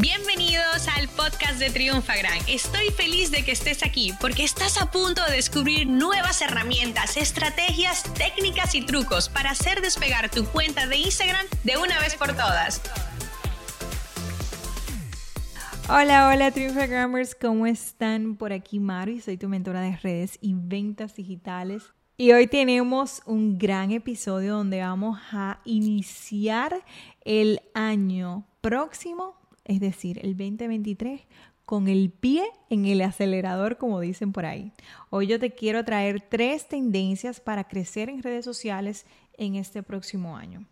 Bienvenidos al podcast de Triunfa Gran. Estoy feliz de que estés aquí porque estás a punto de descubrir nuevas herramientas, estrategias, técnicas y trucos para hacer despegar tu cuenta de Instagram de una vez por todas. Hola, hola Triunfagrammers, ¿cómo están? Por aquí Mari, soy tu mentora de redes y ventas digitales. Y hoy tenemos un gran episodio donde vamos a iniciar el año próximo es decir, el 2023 con el pie en el acelerador, como dicen por ahí. Hoy yo te quiero traer tres tendencias para crecer en redes sociales en este próximo año.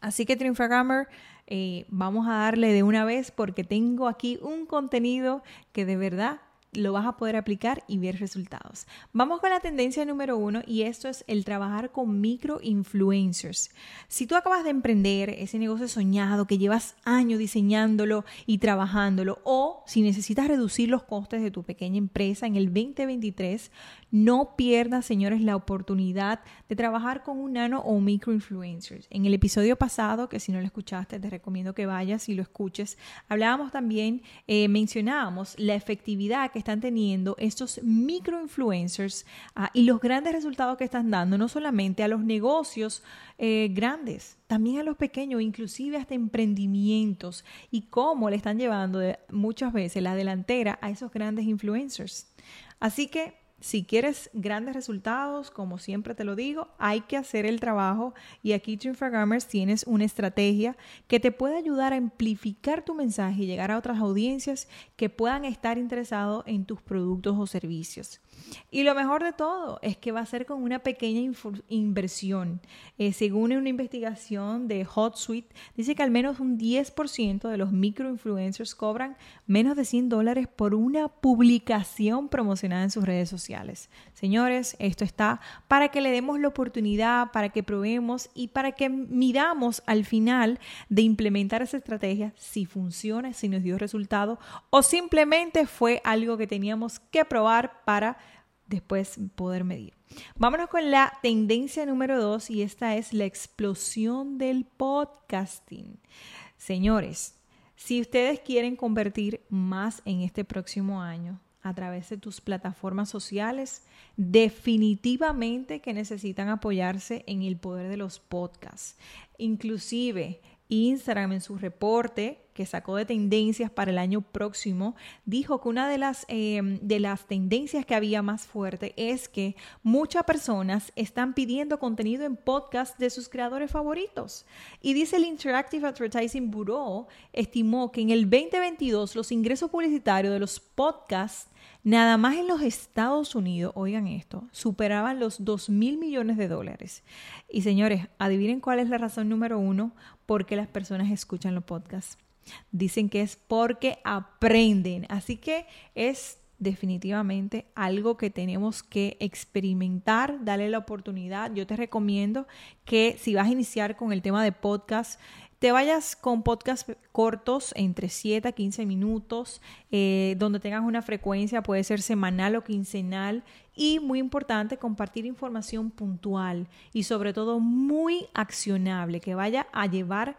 Así que Triunfagrammer, eh, vamos a darle de una vez porque tengo aquí un contenido que de verdad lo vas a poder aplicar y ver resultados. Vamos con la tendencia número uno y esto es el trabajar con micro influencers. Si tú acabas de emprender ese negocio soñado que llevas años diseñándolo y trabajándolo o si necesitas reducir los costes de tu pequeña empresa en el 2023, no pierdas, señores, la oportunidad de trabajar con un nano o un micro influencers. En el episodio pasado, que si no lo escuchaste, te recomiendo que vayas y lo escuches, hablábamos también, eh, mencionábamos la efectividad que están teniendo estos microinfluencers uh, y los grandes resultados que están dando, no solamente a los negocios eh, grandes, también a los pequeños, inclusive hasta emprendimientos, y cómo le están llevando muchas veces la delantera a esos grandes influencers. Así que si quieres grandes resultados, como siempre te lo digo, hay que hacer el trabajo y aquí Team Gamers tienes una estrategia que te puede ayudar a amplificar tu mensaje y llegar a otras audiencias que puedan estar interesados en tus productos o servicios. Y lo mejor de todo es que va a ser con una pequeña inversión. Eh, según una investigación de HotSuite, dice que al menos un 10% de los microinfluencers cobran menos de 100 dólares por una publicación promocionada en sus redes sociales. Señores, esto está para que le demos la oportunidad, para que probemos y para que miramos al final de implementar esa estrategia si funciona, si nos dio resultado o simplemente fue algo que teníamos que probar para después poder medir. Vámonos con la tendencia número dos y esta es la explosión del podcasting. Señores, si ustedes quieren convertir más en este próximo año a través de tus plataformas sociales, definitivamente que necesitan apoyarse en el poder de los podcasts. Inclusive Instagram en su reporte que sacó de tendencias para el año próximo, dijo que una de las, eh, de las tendencias que había más fuerte es que muchas personas están pidiendo contenido en podcast de sus creadores favoritos. Y dice el Interactive Advertising Bureau, estimó que en el 2022 los ingresos publicitarios de los podcasts Nada más en los Estados Unidos, oigan esto, superaban los 2 mil millones de dólares. Y señores, adivinen cuál es la razón número uno por qué las personas escuchan los podcasts. Dicen que es porque aprenden. Así que es definitivamente algo que tenemos que experimentar, darle la oportunidad. Yo te recomiendo que si vas a iniciar con el tema de podcast, te vayas con podcasts cortos, entre 7 a 15 minutos, eh, donde tengas una frecuencia, puede ser semanal o quincenal, y muy importante, compartir información puntual y sobre todo muy accionable, que vaya a llevar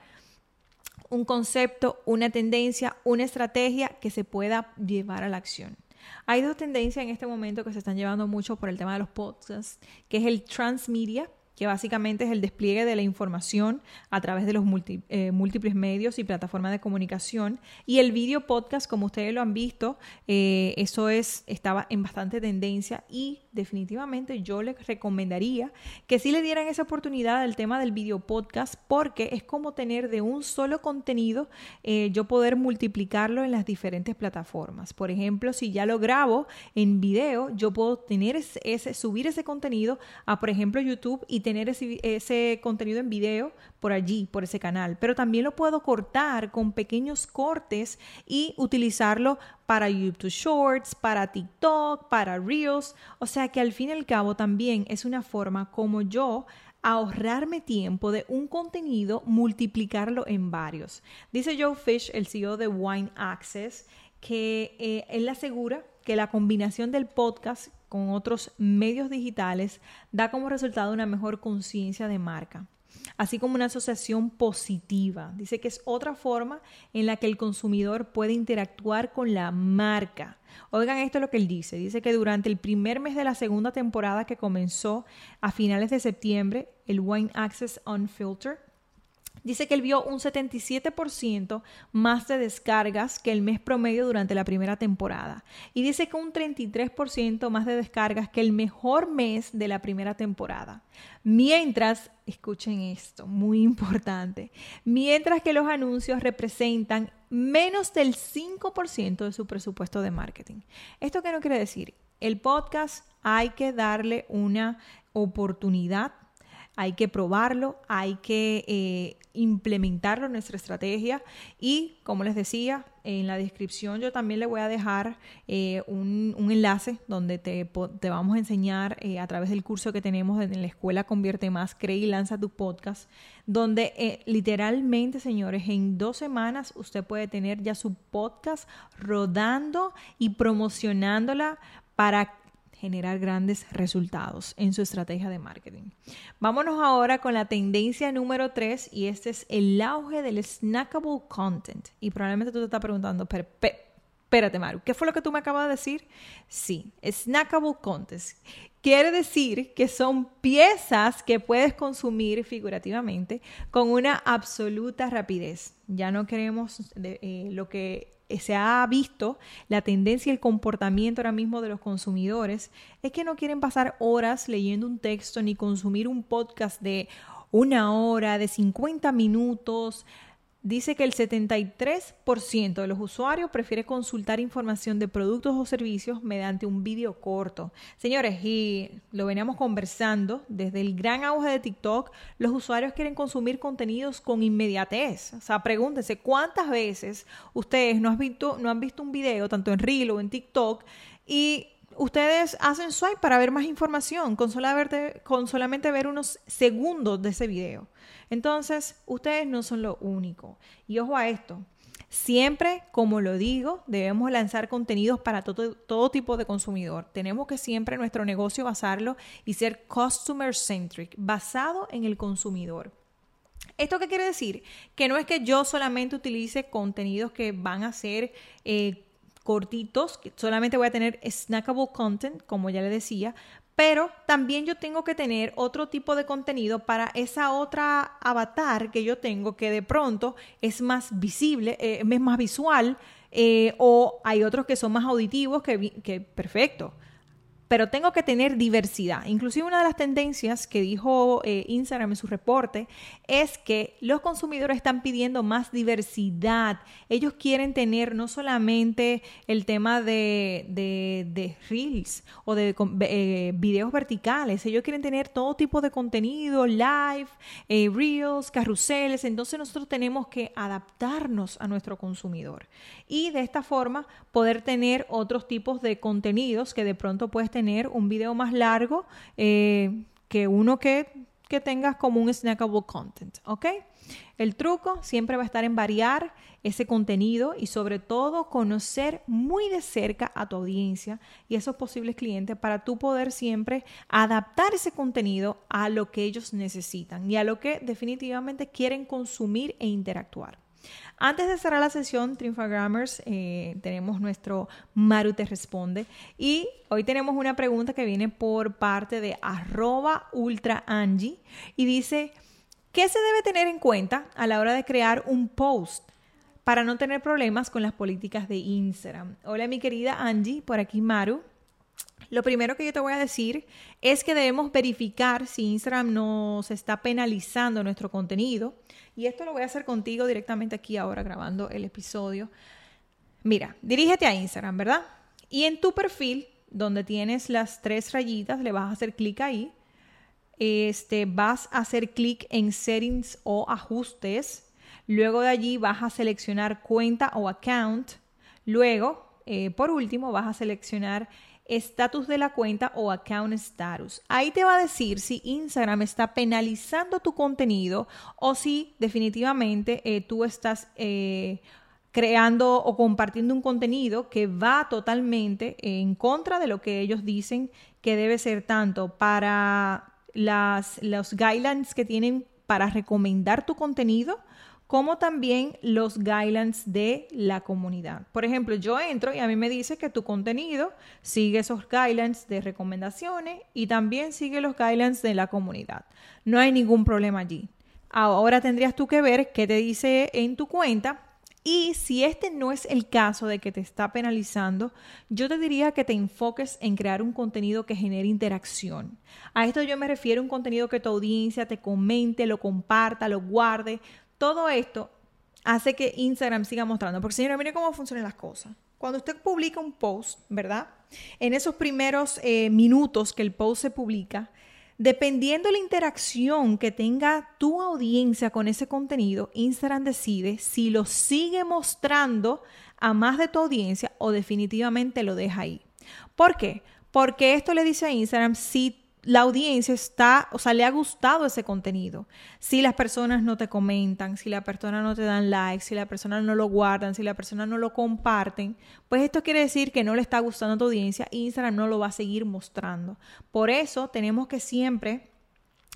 un concepto, una tendencia, una estrategia que se pueda llevar a la acción. Hay dos tendencias en este momento que se están llevando mucho por el tema de los podcasts, que es el transmedia, que básicamente es el despliegue de la información a través de los eh, múltiples medios y plataformas de comunicación. Y el video podcast, como ustedes lo han visto, eh, eso es, estaba en bastante tendencia y definitivamente yo les recomendaría que sí le dieran esa oportunidad al tema del video podcast porque es como tener de un solo contenido eh, yo poder multiplicarlo en las diferentes plataformas. Por ejemplo, si ya lo grabo en video, yo puedo tener ese, subir ese contenido a, por ejemplo, YouTube y tener ese, contenido en video por allí, por ese canal. Pero también lo puedo cortar con pequeños cortes y utilizarlo para YouTube Shorts, para TikTok, para Reels. O sea que al fin y al cabo también es una forma como yo ahorrarme tiempo de un contenido, multiplicarlo en varios. Dice Joe Fish, el CEO de Wine Access, que eh, él asegura que la combinación del podcast con otros medios digitales da como resultado una mejor conciencia de marca. así como una asociación positiva. Dice que es otra forma en la que el consumidor puede interactuar con la marca. Oigan esto es lo que él dice. Dice que durante el primer mes de la segunda temporada que comenzó a finales de septiembre, el Wine Access Unfiltered Dice que él vio un 77% más de descargas que el mes promedio durante la primera temporada. Y dice que un 33% más de descargas que el mejor mes de la primera temporada. Mientras, escuchen esto, muy importante, mientras que los anuncios representan menos del 5% de su presupuesto de marketing. ¿Esto qué no quiere decir? El podcast hay que darle una oportunidad hay que probarlo, hay que eh, implementarlo en nuestra estrategia. Y como les decía, en la descripción yo también le voy a dejar eh, un, enlace donde te, vamos a enseñar eh, a través del curso que tenemos en la escuela Convierte Más, Cree y Lanza tu podcast, donde literalmente, señores, en dos semanas usted puede tener ya su podcast rodando y promocionándola para generar grandes resultados en su estrategia de marketing. Vámonos ahora con la tendencia número 3 y este es el auge del snackable content. Y probablemente tú te estás preguntando, pero, espérate Maru, ¿qué fue lo que tú me acabas de decir? Sí, snackable content. Quiere decir que son piezas que puedes consumir figurativamente con una absoluta rapidez. Ya no queremos eh, lo que se ha visto la tendencia y el comportamiento ahora mismo de los consumidores es que no quieren pasar horas leyendo un texto ni consumir un podcast de una hora, de 50 minutos, dice que el 73% de los usuarios prefiere consultar información de productos o servicios mediante un vídeo corto. Señores, y lo veníamos conversando, desde el gran auge de TikTok, los usuarios quieren consumir contenidos con inmediatez. O sea, pregúntense cuántas veces ustedes no, han visto, no han visto un video, tanto en Reel o en TikTok, y ustedes hacen swipe para ver más información con solamente ver unos segundos de ese video. Entonces, ustedes no son lo único. Y ojo a esto. Siempre, como lo digo, debemos lanzar contenidos para todo, todo, tipo de consumidor. Tenemos que siempre nuestro negocio basarlo y ser customer centric, basado en el consumidor. ¿Esto qué quiere decir? Que no es que yo solamente utilice contenidos que van a ser eh, cortitos, solamente voy a tener snackable content, como ya le decía, pero también yo tengo que tener otro tipo de contenido para esa otra avatar que yo tengo que de pronto es más visible, eh, es más visual eh, o hay otros que son más auditivos que, que perfecto pero tengo que tener diversidad. Inclusive una de las tendencias que dijo eh, Instagram en su reporte es que los consumidores están pidiendo más diversidad. Ellos quieren tener no solamente el tema de, de, reels o de eh, videos verticales, ellos quieren tener todo tipo de contenido, live, eh, reels, carruseles. Entonces nosotros tenemos que adaptarnos a nuestro consumidor y de esta forma poder tener otros tipos de contenidos que de pronto puedes tener un video más largo eh, que uno que, que tengas como un snackable content, ¿ok? El truco siempre va a estar en variar ese contenido y sobre todo conocer muy de cerca a tu audiencia y esos posibles clientes para tú poder siempre adaptar ese contenido a lo que ellos necesitan y a lo que definitivamente quieren consumir e interactuar. Antes de cerrar la sesión, Trinfagrammers, eh, tenemos nuestro Maru te responde. Y hoy tenemos una pregunta que viene por parte de arroba ultra Angie y dice, ¿qué se debe tener en cuenta a la hora de crear un post? para no tener problemas con las políticas de Instagram. Hola mi querida Angie, por aquí Maru. Lo primero que yo te voy a decir es que debemos verificar si Instagram nos está penalizando nuestro contenido. Y esto lo voy a hacer contigo directamente aquí ahora grabando el episodio. Mira, dirígete a Instagram, ¿verdad? Y en tu perfil, donde tienes las tres rayitas, le vas a hacer clic ahí. Este, vas a hacer clic en settings o ajustes. Luego de allí vas a seleccionar cuenta o account. Luego, eh, por último, vas a seleccionar estatus de la cuenta o account status. Ahí te va a decir si Instagram está penalizando tu contenido o si definitivamente eh, tú estás eh, creando o compartiendo un contenido que va totalmente en contra de lo que ellos dicen que debe ser tanto para las, los guidelines que tienen para recomendar tu contenido como también los guidelines de la comunidad. Por ejemplo, yo entro y a mí me dice que tu contenido sigue esos guidelines de recomendaciones y también sigue los guidelines de la comunidad. No hay ningún problema allí. Ahora tendrías tú que ver qué te dice en tu cuenta y si este no es el caso de que te está penalizando, yo te diría que te enfoques en crear un contenido que genere interacción. A esto yo me refiero a un contenido que tu audiencia te comente, lo comparta, lo guarde. Todo esto hace que Instagram siga mostrando. Porque señora, mire cómo funcionan las cosas. Cuando usted publica un post, ¿verdad? En esos primeros eh, minutos que el post se publica, Dependiendo la interacción que tenga tu audiencia con ese contenido, Instagram decide si lo sigue mostrando a más de tu audiencia o definitivamente lo deja ahí. ¿Por qué? Porque esto le dice a Instagram si la audiencia está, o sea, le ha gustado ese contenido. Si las personas no te comentan, si las personas no te dan like, si las personas no lo guardan, si las personas no lo comparten, pues esto quiere decir que no le está gustando a tu audiencia y Instagram no lo va a seguir mostrando. Por eso tenemos que siempre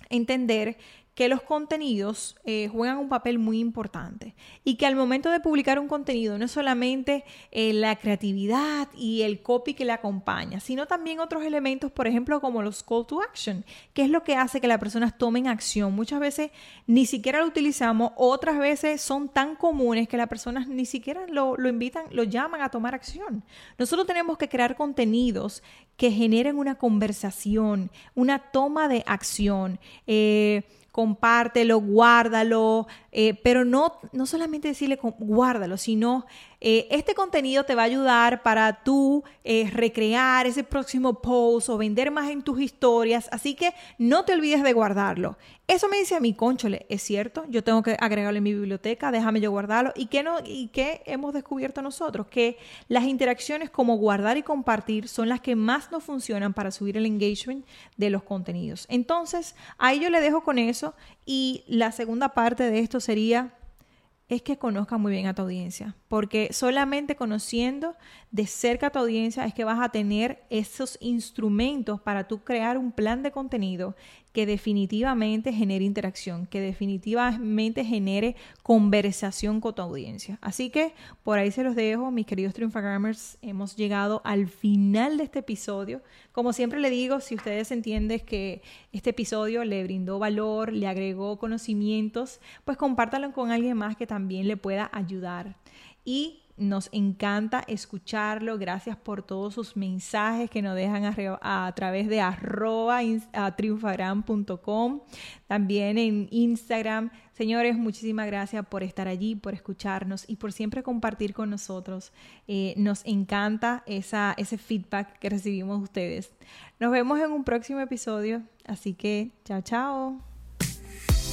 entender que los contenidos eh, juegan un papel muy importante y que al momento de publicar un contenido no es solamente eh, la creatividad y el copy que le acompaña, sino también otros elementos, por ejemplo, como los call to action, que es lo que hace que las personas tomen acción. Muchas veces ni siquiera lo utilizamos, otras veces son tan comunes que las personas ni siquiera lo, lo invitan, lo llaman a tomar acción. Nosotros tenemos que crear contenidos que generen una conversación, una toma de acción. Eh, compártelo, guárdalo, eh, pero no, no solamente decirle guárdalo, sino eh, este contenido te va a ayudar para tú eh, recrear ese próximo post o vender más en tus historias, así que no te olvides de guardarlo. Eso me dice a mí, conchole, es cierto, yo tengo que agregarlo en mi biblioteca, déjame yo guardarlo. ¿Y qué, no, ¿Y qué hemos descubierto nosotros? Que las interacciones como guardar y compartir son las que más nos funcionan para subir el engagement de los contenidos. Entonces, ahí yo le dejo con eso y la segunda parte de esto sería es que conozca muy bien a tu audiencia, porque solamente conociendo de cerca a tu audiencia es que vas a tener esos instrumentos para tú crear un plan de contenido que definitivamente genere interacción, que definitivamente genere conversación con tu audiencia. Así que por ahí se los dejo, mis queridos Triunfagrammers. Hemos llegado al final de este episodio. Como siempre le digo, si ustedes entienden que este episodio le brindó valor, le agregó conocimientos, pues compártalo con alguien más que también le pueda ayudar. Y nos encanta escucharlo. Gracias por todos sus mensajes que nos dejan a, través de arroba triunfagram.com. También en Instagram. Señores, muchísimas gracias por estar allí, por escucharnos y por siempre compartir con nosotros. Eh, nos encanta esa, ese feedback que recibimos de ustedes. Nos vemos en un próximo episodio. Así que, chao, chao.